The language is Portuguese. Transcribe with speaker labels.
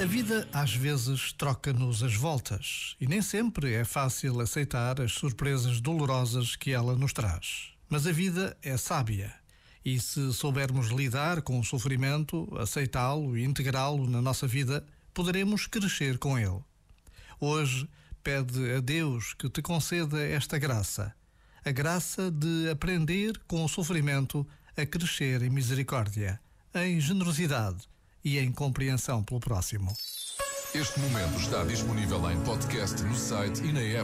Speaker 1: A vida às vezes troca-nos as voltas e nem sempre é fácil aceitar as surpresas dolorosas que ela nos traz. Mas a vida é sábia e se soubermos lidar com o sofrimento, aceitá-lo e integrá-lo na nossa vida, poderemos crescer com ele. Hoje, pede a Deus que te conceda esta graça, a graça de aprender com o sofrimento a crescer em misericórdia, em generosidade e em compreensão pelo próximo.
Speaker 2: Este momento está disponível em podcast no site e na app.